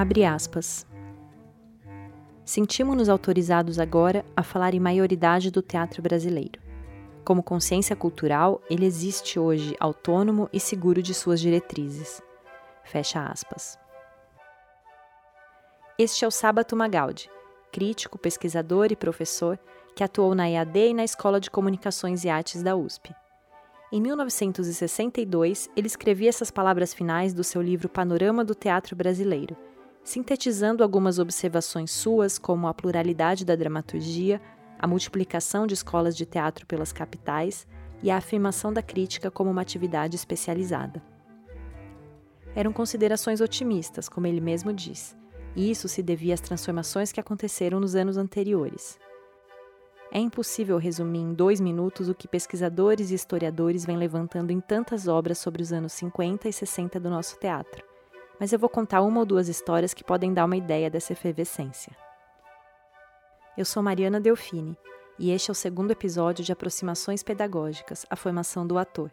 Abre aspas. Sentimos-nos autorizados agora a falar em maioridade do teatro brasileiro. Como consciência cultural, ele existe hoje autônomo e seguro de suas diretrizes. Fecha aspas. Este é o Sábato Magaldi, crítico, pesquisador e professor que atuou na EAD e na Escola de Comunicações e Artes da USP. Em 1962, ele escrevia essas palavras finais do seu livro Panorama do Teatro Brasileiro, sintetizando algumas observações suas, como a pluralidade da dramaturgia, a multiplicação de escolas de teatro pelas capitais e a afirmação da crítica como uma atividade especializada. Eram considerações otimistas, como ele mesmo diz, e isso se devia às transformações que aconteceram nos anos anteriores. É impossível resumir em dois minutos o que pesquisadores e historiadores vêm levantando em tantas obras sobre os anos 50 e 60 do nosso teatro, mas eu vou contar uma ou duas histórias que podem dar uma ideia dessa efervescência. Eu sou Mariana Delfini e este é o segundo episódio de Aproximações Pedagógicas A Formação do Ator.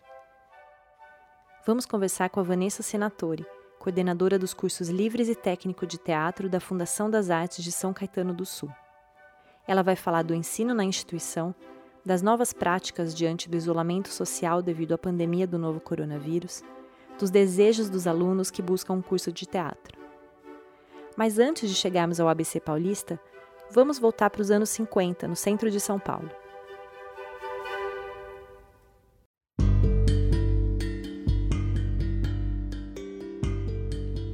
Vamos conversar com a Vanessa Senatori, coordenadora dos cursos Livres e Técnico de Teatro da Fundação das Artes de São Caetano do Sul. Ela vai falar do ensino na instituição, das novas práticas diante do isolamento social devido à pandemia do novo coronavírus, dos desejos dos alunos que buscam um curso de teatro. Mas antes de chegarmos ao ABC Paulista, vamos voltar para os anos 50, no centro de São Paulo.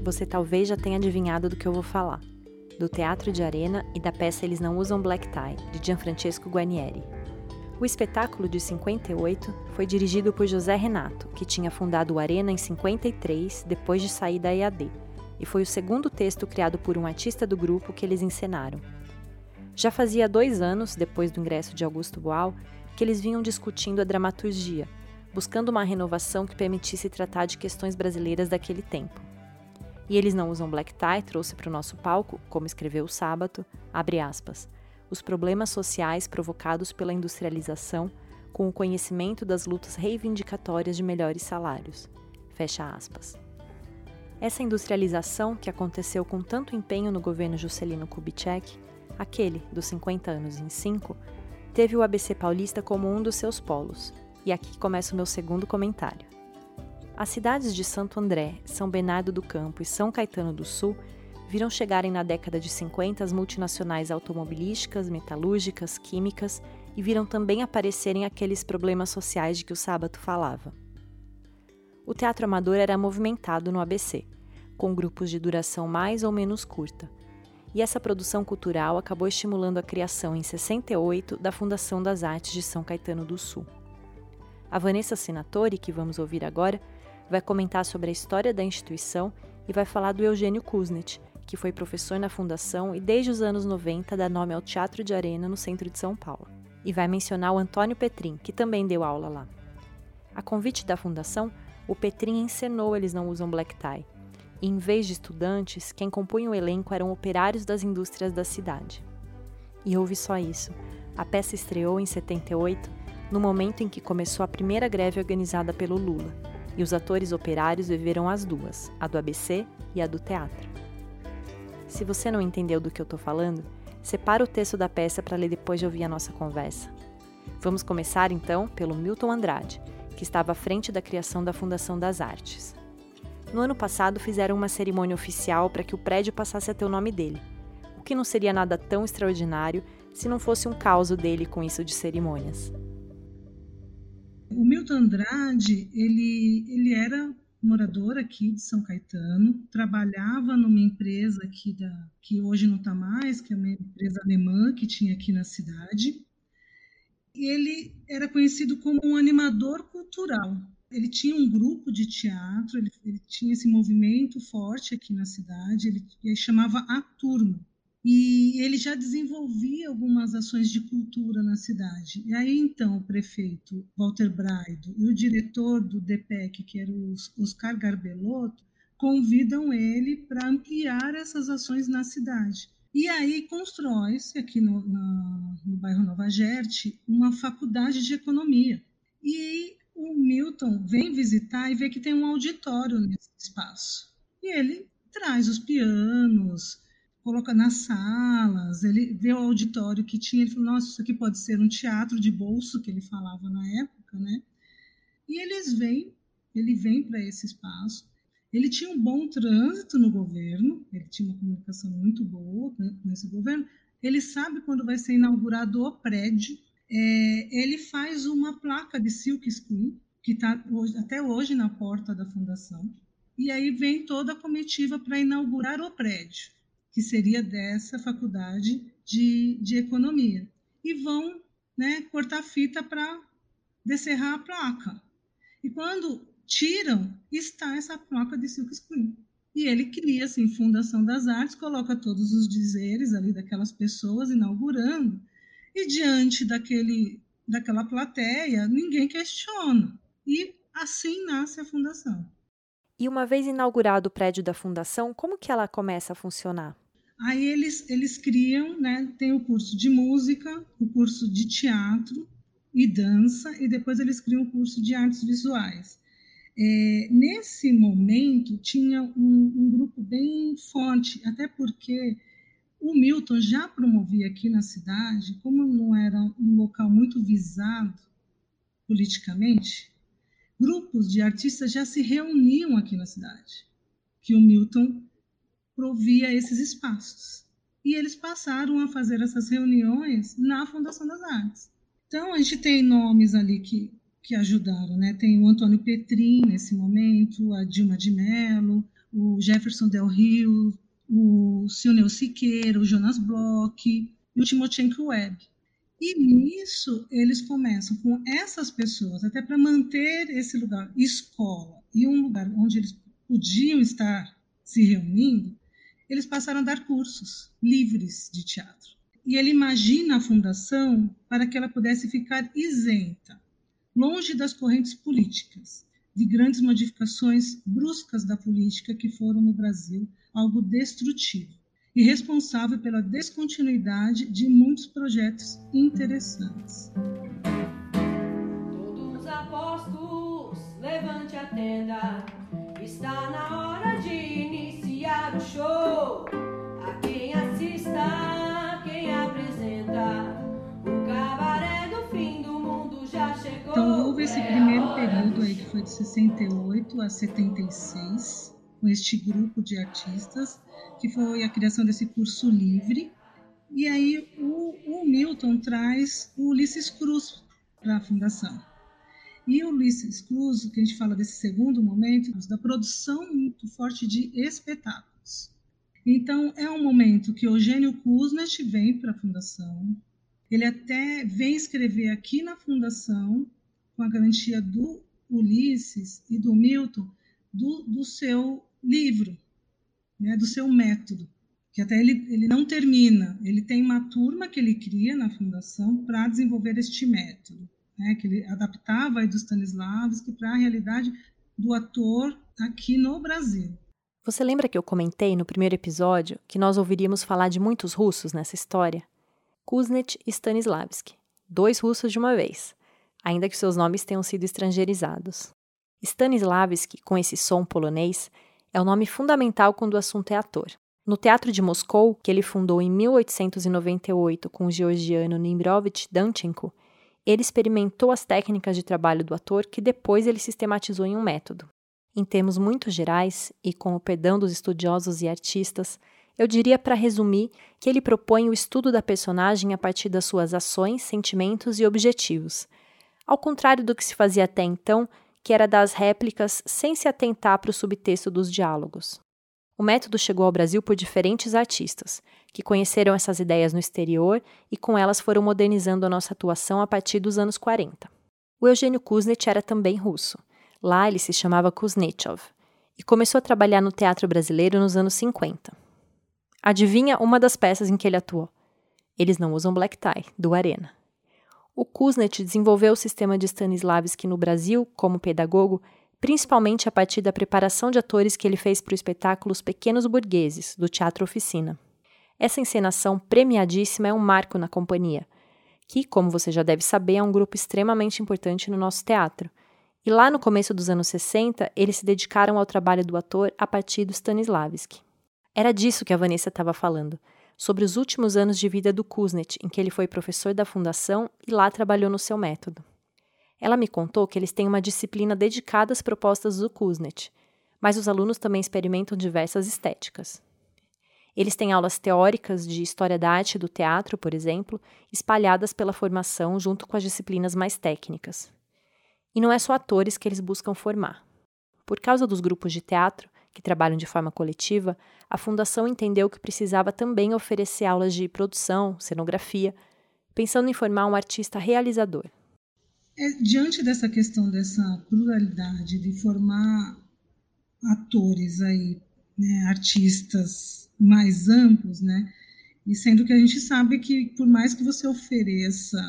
Você talvez já tenha adivinhado do que eu vou falar do Teatro de Arena e da peça Eles Não Usam Black Tie, de Gianfrancesco Guarnieri. O espetáculo de 58 foi dirigido por José Renato, que tinha fundado o Arena em 53, depois de sair da EAD, e foi o segundo texto criado por um artista do grupo que eles encenaram. Já fazia dois anos, depois do ingresso de Augusto Boal, que eles vinham discutindo a dramaturgia, buscando uma renovação que permitisse tratar de questões brasileiras daquele tempo. E eles não usam black tie trouxe para o nosso palco, como escreveu o Sábato, abre aspas, os problemas sociais provocados pela industrialização com o conhecimento das lutas reivindicatórias de melhores salários. Fecha aspas. Essa industrialização que aconteceu com tanto empenho no governo Juscelino Kubitschek, aquele dos 50 anos em 5, teve o ABC paulista como um dos seus polos. E aqui começa o meu segundo comentário. As cidades de Santo André, São Bernardo do Campo e São Caetano do Sul viram chegarem na década de 50 as multinacionais automobilísticas, metalúrgicas, químicas e viram também aparecerem aqueles problemas sociais de que o sábado falava. O teatro amador era movimentado no ABC, com grupos de duração mais ou menos curta. E essa produção cultural acabou estimulando a criação em 68 da Fundação das Artes de São Caetano do Sul. A Vanessa Senatori, que vamos ouvir agora, vai comentar sobre a história da instituição e vai falar do Eugênio Kuznet, que foi professor na fundação e desde os anos 90 dá nome ao Teatro de Arena no centro de São Paulo. E vai mencionar o Antônio Petrin, que também deu aula lá. A convite da fundação, o Petrin encenou Eles Não Usam Black Tie. E em vez de estudantes, quem compunha o elenco eram operários das indústrias da cidade. E houve só isso. A peça estreou em 78, no momento em que começou a primeira greve organizada pelo Lula e os atores operários viveram as duas, a do ABC e a do teatro. Se você não entendeu do que eu estou falando, separa o texto da peça para ler depois de ouvir a nossa conversa. Vamos começar então pelo Milton Andrade, que estava à frente da criação da Fundação das Artes. No ano passado fizeram uma cerimônia oficial para que o prédio passasse a ter o nome dele, o que não seria nada tão extraordinário se não fosse um caos dele com isso de cerimônias. O Milton Andrade, ele, ele era morador aqui de São Caetano, trabalhava numa empresa aqui da, que hoje não está mais, que é uma empresa alemã que tinha aqui na cidade. Ele era conhecido como um animador cultural. Ele tinha um grupo de teatro, ele, ele tinha esse movimento forte aqui na cidade, ele, ele chamava A Turma e ele já desenvolvia algumas ações de cultura na cidade. E aí então o prefeito Walter Braido e o diretor do DPEC, que era o Oscar Garbelotto, convidam ele para ampliar essas ações na cidade. E aí constrói-se aqui no, no bairro Nova Gerte uma faculdade de economia. E o Milton vem visitar e vê que tem um auditório nesse espaço. E ele traz os pianos, coloca nas salas, ele vê o auditório que tinha, ele falou, nossa, isso aqui pode ser um teatro de bolso, que ele falava na época, né? E eles vêm, ele vem para esse espaço, ele tinha um bom trânsito no governo, ele tinha uma comunicação muito boa com esse governo. Ele sabe quando vai ser inaugurado o prédio. É, ele faz uma placa de silk screen, que está até hoje na porta da fundação. E aí vem toda a comitiva para inaugurar o prédio, que seria dessa faculdade de, de economia. E vão né, cortar fita para descerrar a placa. E quando tiram, está essa placa de silk screen. E ele cria, assim, Fundação das Artes, coloca todos os dizeres ali daquelas pessoas inaugurando, e diante daquele, daquela plateia, ninguém questiona. E assim nasce a fundação. E uma vez inaugurado o prédio da fundação, como que ela começa a funcionar? Aí eles, eles criam, né, tem o curso de música, o curso de teatro e dança, e depois eles criam o curso de artes visuais. É, nesse momento, tinha um, um, grupo bem forte, até porque o Milton já promovia aqui na cidade, como não era um local muito visado politicamente, grupos de artistas já se reuniam aqui na cidade, que o Milton provia esses espaços. E eles passaram a fazer essas reuniões na Fundação das Artes. Então, a gente tem nomes ali que que ajudaram, né? Tem o Antônio Petrin nesse momento, a Dilma de Mello, o Jefferson Del Rio, o Silneu Siqueira, o Jonas Bloch e o Timochenko Webb. E nisso eles começam com essas pessoas, até para manter esse lugar, escola, e um lugar onde eles podiam estar se reunindo, eles passaram a dar cursos livres de teatro. E ele imagina a fundação para que ela pudesse ficar isenta longe das correntes políticas, de grandes modificações bruscas da política que foram no Brasil algo destrutivo e responsável pela descontinuidade de muitos projetos interessantes. Todos apostos, levante a tenda, está na hora de show. A quem assista, quem apresenta, o cabaré do fim do mundo já chegou. Então houve esse primeiro período aí que foi de 68 a 76, com este grupo de artistas, que foi a criação desse curso livre. E aí o, o Milton traz o Ulisses Cruz para a fundação. E o Ulisses Cruz, que a gente fala desse segundo momento, da produção muito forte de espetáculos. Então, é um momento que Eugênio Kuznet vem para a fundação. Ele até vem escrever aqui na fundação, com a garantia do Ulisses e do Milton, do, do seu livro, né, do seu método, que até ele, ele não termina. Ele tem uma turma que ele cria na fundação para desenvolver este método, né, que ele adaptava aí do Stanislavski para a realidade do ator aqui no Brasil. Você lembra que eu comentei no primeiro episódio que nós ouviríamos falar de muitos russos nessa história? Kuznet e Stanislavski, dois russos de uma vez, ainda que seus nomes tenham sido estrangeirizados. Stanislavski, com esse som polonês, é o nome fundamental quando o assunto é ator. No Teatro de Moscou, que ele fundou em 1898 com o georgiano Nimbrovich Danchenko, ele experimentou as técnicas de trabalho do ator que depois ele sistematizou em um método. Em termos muito gerais, e com o perdão dos estudiosos e artistas, eu diria para resumir que ele propõe o estudo da personagem a partir das suas ações, sentimentos e objetivos, ao contrário do que se fazia até então, que era das réplicas sem se atentar para o subtexto dos diálogos. O método chegou ao Brasil por diferentes artistas, que conheceram essas ideias no exterior e com elas foram modernizando a nossa atuação a partir dos anos 40. O Eugênio Kuznet era também russo. Lá ele se chamava Kuznetsov e começou a trabalhar no teatro brasileiro nos anos 50. Adivinha uma das peças em que ele atuou? Eles não usam black tie, do Arena. O Kuznet desenvolveu o sistema de Stanislavski no Brasil, como pedagogo, principalmente a partir da preparação de atores que ele fez para o espetáculo Os Pequenos Burgueses, do Teatro Oficina. Essa encenação premiadíssima é um marco na companhia, que, como você já deve saber, é um grupo extremamente importante no nosso teatro, E lá no começo dos anos 60, eles se dedicaram ao trabalho do ator a partir do Stanislavski. Era disso que a Vanessa estava falando, sobre os últimos anos de vida do Kuznets, em que ele foi professor da fundação e lá trabalhou no seu método. Ela me contou que eles têm uma disciplina dedicada às propostas do Kuznets, mas os alunos também experimentam diversas estéticas. Eles têm aulas teóricas de história da arte e do teatro, por exemplo, espalhadas pela formação junto com as disciplinas mais técnicas. E não é só atores que eles buscam formar. Por causa dos grupos de teatro, que trabalham de forma coletiva, a Fundação entendeu que precisava também oferecer aulas de produção, cenografia, pensando em formar um artista realizador. É, diante dessa questão dessa pluralidade de formar atores aí, né, artistas mais amplos, né, e sendo que a gente sabe que por mais que você ofereça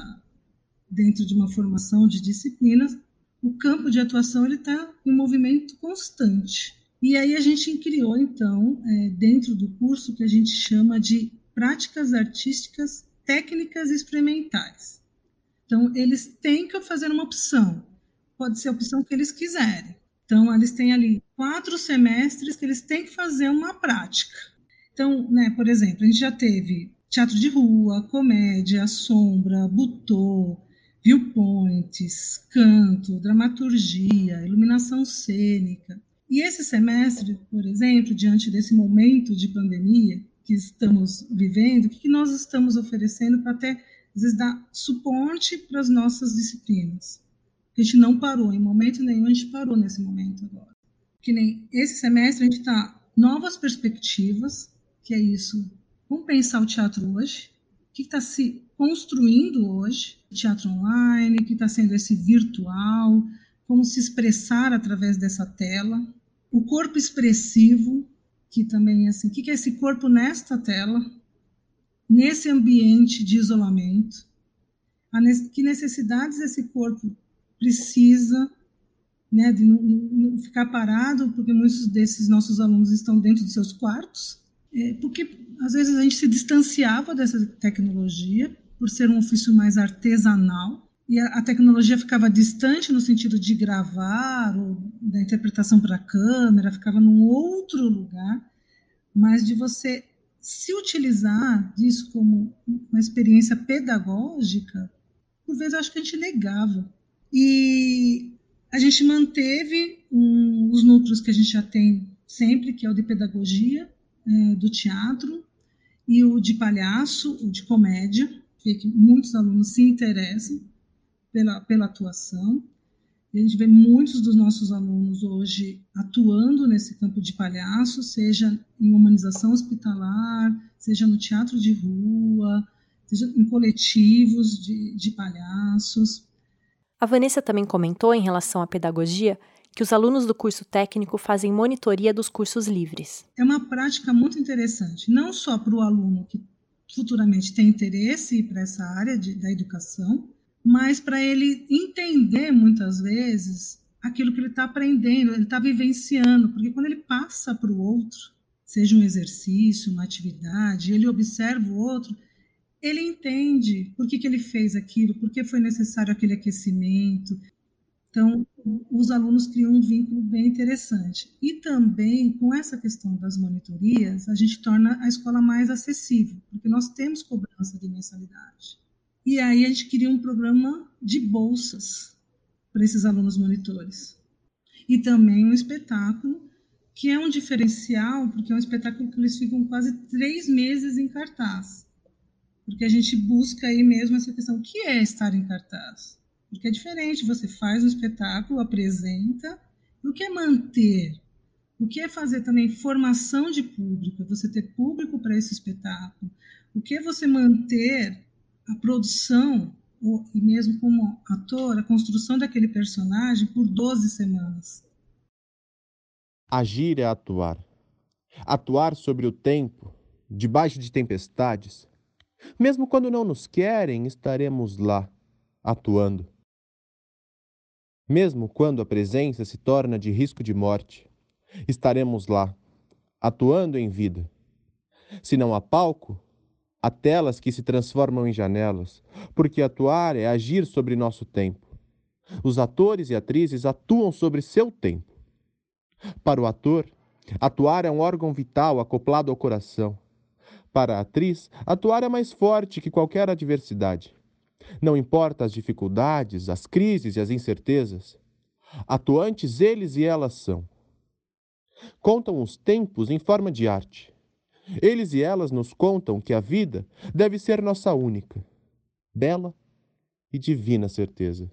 dentro de uma formação de disciplinas, o campo de atuação ele está em movimento constante. E aí a gente criou, então, é, dentro do curso, que a gente chama de práticas artísticas técnicas experimentais. Então, eles têm que fazer uma opção. Pode ser a opção que eles quiserem. Então, eles têm ali quatro semestres que eles têm que fazer uma prática. Então, né, por exemplo, a gente já teve teatro de rua, comédia, sombra, butô, viewpoints, canto, dramaturgia, iluminação cênica. E esse semestre, por exemplo, diante desse momento de pandemia que estamos vivendo, o que nós estamos oferecendo para até, às vezes, dar suporte para as nossas disciplinas? A gente não parou, em momento nenhum a gente parou nesse momento agora. Que nem esse semestre a gente está novas perspectivas, que é isso, vamos pensar o teatro hoje, que está se construindo hoje, teatro online, que está sendo esse virtual, como se expressar através dessa tela, o corpo expressivo, que também é assim, o que é esse corpo nesta tela, nesse ambiente de isolamento, que necessidades esse corpo precisa, né, de não, não ficar parado, porque muitos desses nossos alunos estão dentro de seus quartos, porque às vezes a gente se distanciava dessa tecnologia por ser um ofício mais artesanal, e a, tecnologia ficava distante no sentido de gravar, ou da interpretação para a câmera, ficava num outro lugar, mas de você se utilizar disso como uma experiência pedagógica, por vezes acho que a gente negava. E a gente manteve um, os núcleos que a gente já tem sempre, que é o de pedagogia, é, do teatro, e o de palhaço, o de comédia, que muitos alunos se interessam pela, pela atuação. E a gente vê muitos dos nossos alunos hoje atuando nesse campo de palhaço, seja em humanização hospitalar, seja no teatro de rua, seja em coletivos de, de palhaços. A Vanessa também comentou em relação à pedagogia que os alunos do curso técnico fazem monitoria dos cursos livres. É uma prática muito interessante, não só para o aluno que futuramente tem interesse para essa área de, da educação, mas para ele entender muitas vezes aquilo que ele está aprendendo, ele está vivenciando, porque quando ele passa para o outro, seja um exercício, uma atividade, ele observa o outro, ele entende por que, que ele fez aquilo, por que foi necessário aquele aquecimento. Então, os alunos criam um vínculo bem interessante. E também, com essa questão das monitorias, a gente torna a escola mais acessível, porque nós temos cobrança de mensalidade. E aí a gente queria um programa de bolsas para esses alunos monitores. E também um espetáculo que é um diferencial, porque é um espetáculo que eles ficam quase três meses em cartaz. Porque a gente busca aí mesmo essa questão, o que é estar em cartaz? Porque é diferente, você faz um espetáculo, apresenta, e o que é manter? O que é fazer também formação de público? É você ter público para esse espetáculo? O que é você manter a produção, ou, e mesmo como ator, a construção daquele personagem por 12 semanas. Agir é atuar. Atuar sobre o tempo, debaixo de tempestades. Mesmo quando não nos querem, estaremos lá, atuando. Mesmo quando a presença se torna de risco de morte, estaremos lá, atuando em vida. Se não há palco, Há telas que se transformam em janelas, porque atuar é agir sobre nosso tempo. Os atores e atrizes atuam sobre seu tempo. Para o ator, atuar é um órgão vital acoplado ao coração. Para a atriz, atuar é mais forte que qualquer adversidade. Não importa as dificuldades, as crises e as incertezas. Atuantes eles e elas são. Contam os tempos em forma de arte. Eles e elas nos contam que a vida deve ser nossa única, bela e divina certeza.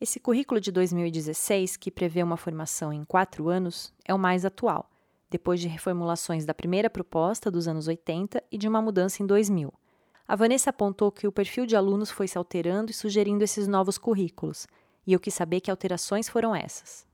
Esse currículo de 2016, que prevê uma formação em quatro anos, é o mais atual, depois de reformulações da primeira proposta dos anos 80 e de uma mudança em 2000. A Vanessa apontou que o perfil de alunos foi se alterando e sugerindo esses novos currículos, e eu quis saber que alterações foram essas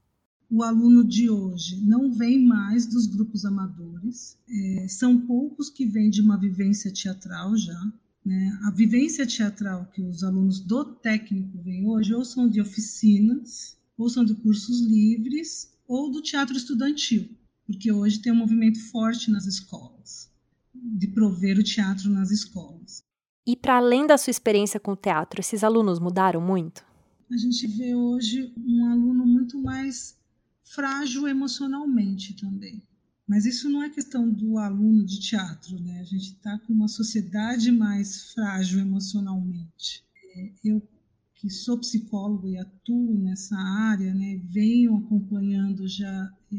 o aluno de hoje não vem mais dos grupos amadores, é, são poucos que vêm de uma vivência teatral já. Né? A vivência teatral que os alunos do técnico vêm hoje ou são de oficinas, ou são de cursos livres, ou do teatro estudantil, porque hoje tem um movimento forte nas escolas, de prover o teatro nas escolas. E para além da sua experiência com o teatro, esses alunos mudaram muito? A gente vê hoje um aluno muito mais frágil emocionalmente também. Mas isso não é questão do aluno de teatro, né? A gente está com uma sociedade mais frágil emocionalmente. É, eu que sou psicólogo e atuo nessa área, né, venho acompanhando já é,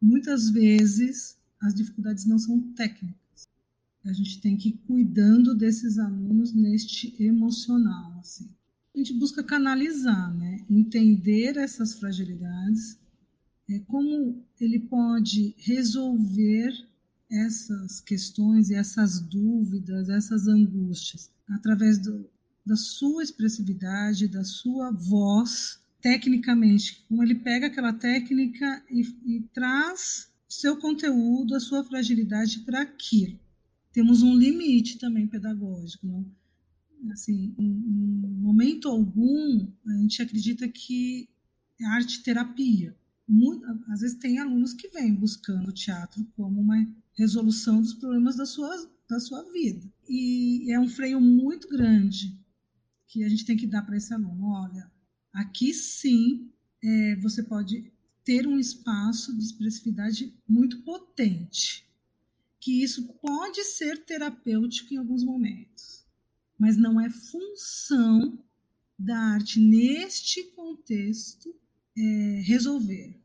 muitas vezes as dificuldades não são técnicas. A gente tem que ir cuidando desses alunos neste emocional, assim. A gente busca canalizar, né, entender essas fragilidades é, como ele pode resolver essas questões, essas dúvidas, essas angústias, através do, da sua expressividade, da sua voz, tecnicamente. Como ele pega aquela técnica e, e traz seu conteúdo, a sua fragilidade para aquilo. Temos um limite também pedagógico, não? Assim, em, momento algum, a gente acredita que é arte terapia muito, às vezes tem alunos que vêm buscando o teatro como uma resolução dos problemas da sua, da sua vida. E é um freio muito grande que a gente tem que dar para esse aluno. Olha, aqui sim é, você pode ter um espaço de expressividade muito potente, que isso pode ser terapêutico em alguns momentos, mas não é função da arte neste contexto é, resolver.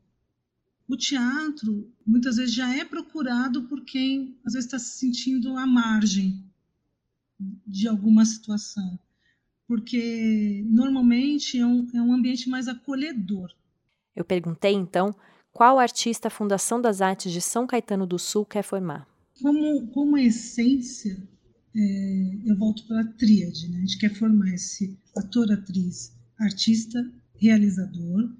O teatro muitas vezes já é procurado por quem às vezes está se sentindo à margem de alguma situação, porque normalmente é um, é um ambiente mais acolhedor. Eu perguntei então qual artista a Fundação das Artes de São Caetano do Sul quer formar. Como, como essência, é, eu volto para a tríade. Né? A gente quer formar esse ator, atriz, artista, realizador,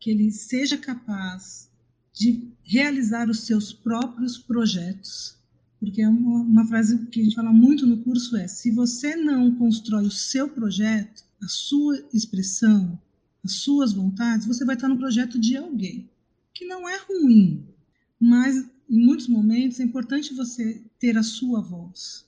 que ele seja capaz de realizar os seus próprios projetos, porque é uma, uma, frase que a gente fala muito no curso é: se você não constrói o seu projeto, a sua expressão, as suas vontades, você vai estar no projeto de alguém, que não é ruim, mas em muitos momentos é importante você ter a sua voz.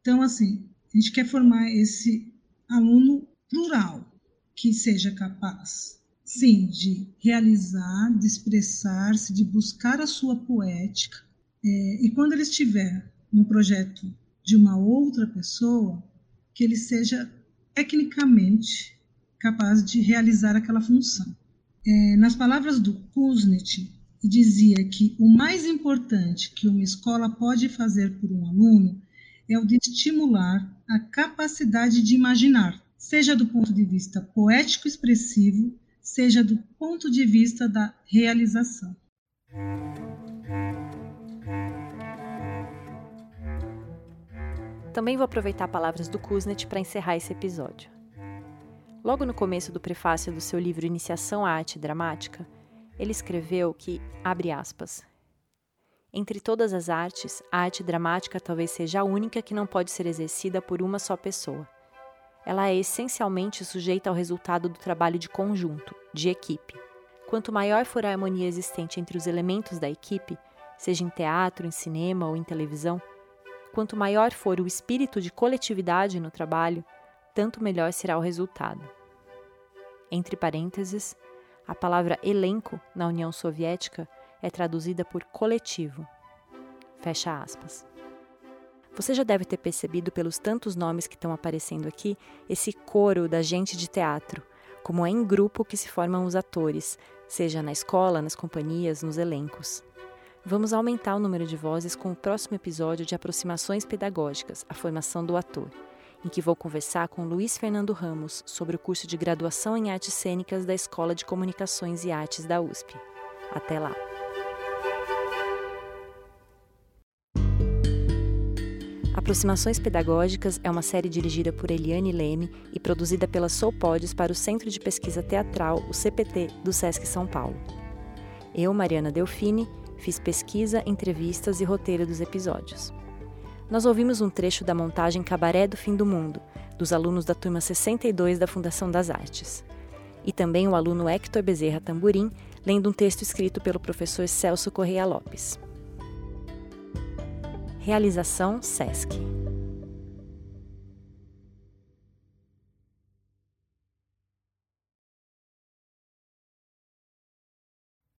Então, assim, a gente quer formar esse aluno plural, que seja capaz sim, de realizar, de expressar-se, de buscar a sua poética. É, e quando ele estiver no projeto de uma outra pessoa, que ele seja tecnicamente capaz de realizar aquela função. É, nas palavras do Kuznets, dizia que o mais importante que uma escola pode fazer por um aluno é o de estimular a capacidade de imaginar, seja do ponto de vista poético expressivo, seja do ponto de vista da realização. Também vou aproveitar palavras do Kuznet para encerrar esse episódio. Logo no começo do prefácio do seu livro Iniciação à Arte Dramática, ele escreveu que, abre aspas, entre todas as artes, a arte dramática talvez seja a única que não pode ser exercida por uma só pessoa ela é essencialmente sujeita ao resultado do trabalho de conjunto, de equipe. Quanto maior for a harmonia existente entre os elementos da equipe, seja em teatro, em cinema ou em televisão, quanto maior for o espírito de coletividade no trabalho, tanto melhor será o resultado. entre parênteses, a palavra elenco na União Soviética é traduzida por coletivo. Fecha aspas. Você já deve ter percebido pelos tantos nomes que estão aparecendo aqui esse coro da gente de teatro, como é em grupo que se formam os atores, seja na escola, nas companhias, nos elencos. Vamos aumentar o número de vozes com o próximo episódio de Aproximações Pedagógicas, a formação do ator, em que vou conversar com Luiz Fernando Ramos sobre o curso de graduação em artes cênicas da Escola de Comunicações e Artes da USP. Até lá! Aproximações Pedagógicas é uma série dirigida por Eliane Leme e produzida pela Soulpods para o Centro de Pesquisa Teatral, o CPT, do SESC São Paulo. Eu, Mariana Delfini, fiz pesquisa, entrevistas e roteiro dos episódios. Nós ouvimos um trecho da montagem Cabaré do Fim do Mundo, dos alunos da turma 62 da Fundação das Artes. E também o aluno Hector Bezerra Tamburim, lendo um texto escrito pelo professor Celso Correia Lopes. Realização SESC.